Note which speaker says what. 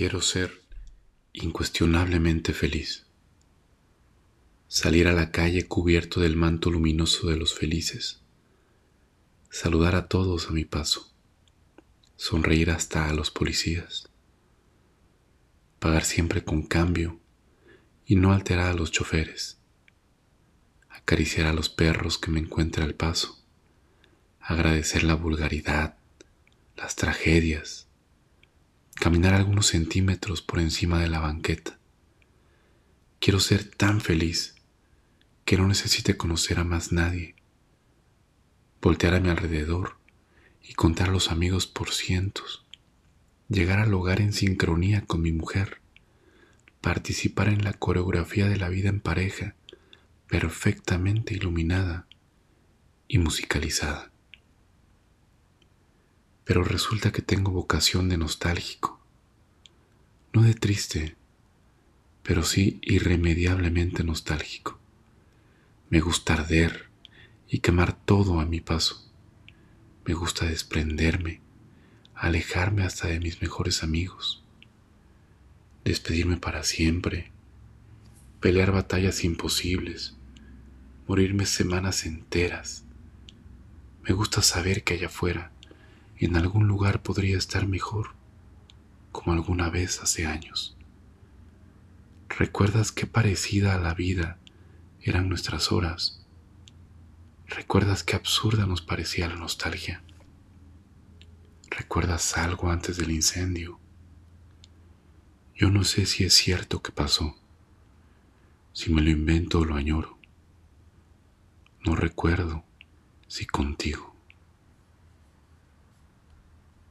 Speaker 1: Quiero ser incuestionablemente feliz. Salir a la calle cubierto del manto luminoso de los felices. Saludar a todos a mi paso. Sonreír hasta a los policías. Pagar siempre con cambio y no alterar a los choferes. Acariciar a los perros que me encuentre al paso. Agradecer la vulgaridad, las tragedias caminar algunos centímetros por encima de la banqueta. Quiero ser tan feliz que no necesite conocer a más nadie, voltear a mi alrededor y contar a los amigos por cientos, llegar al hogar en sincronía con mi mujer, participar en la coreografía de la vida en pareja, perfectamente iluminada y musicalizada pero resulta que tengo vocación de nostálgico, no de triste, pero sí irremediablemente nostálgico. Me gusta arder y quemar todo a mi paso. Me gusta desprenderme, alejarme hasta de mis mejores amigos, despedirme para siempre, pelear batallas imposibles, morirme semanas enteras. Me gusta saber que allá afuera en algún lugar podría estar mejor, como alguna vez hace años. ¿Recuerdas qué parecida a la vida eran nuestras horas? ¿Recuerdas qué absurda nos parecía la nostalgia? ¿Recuerdas algo antes del incendio? Yo no sé si es cierto que pasó, si me lo invento o lo añoro. No recuerdo si contigo.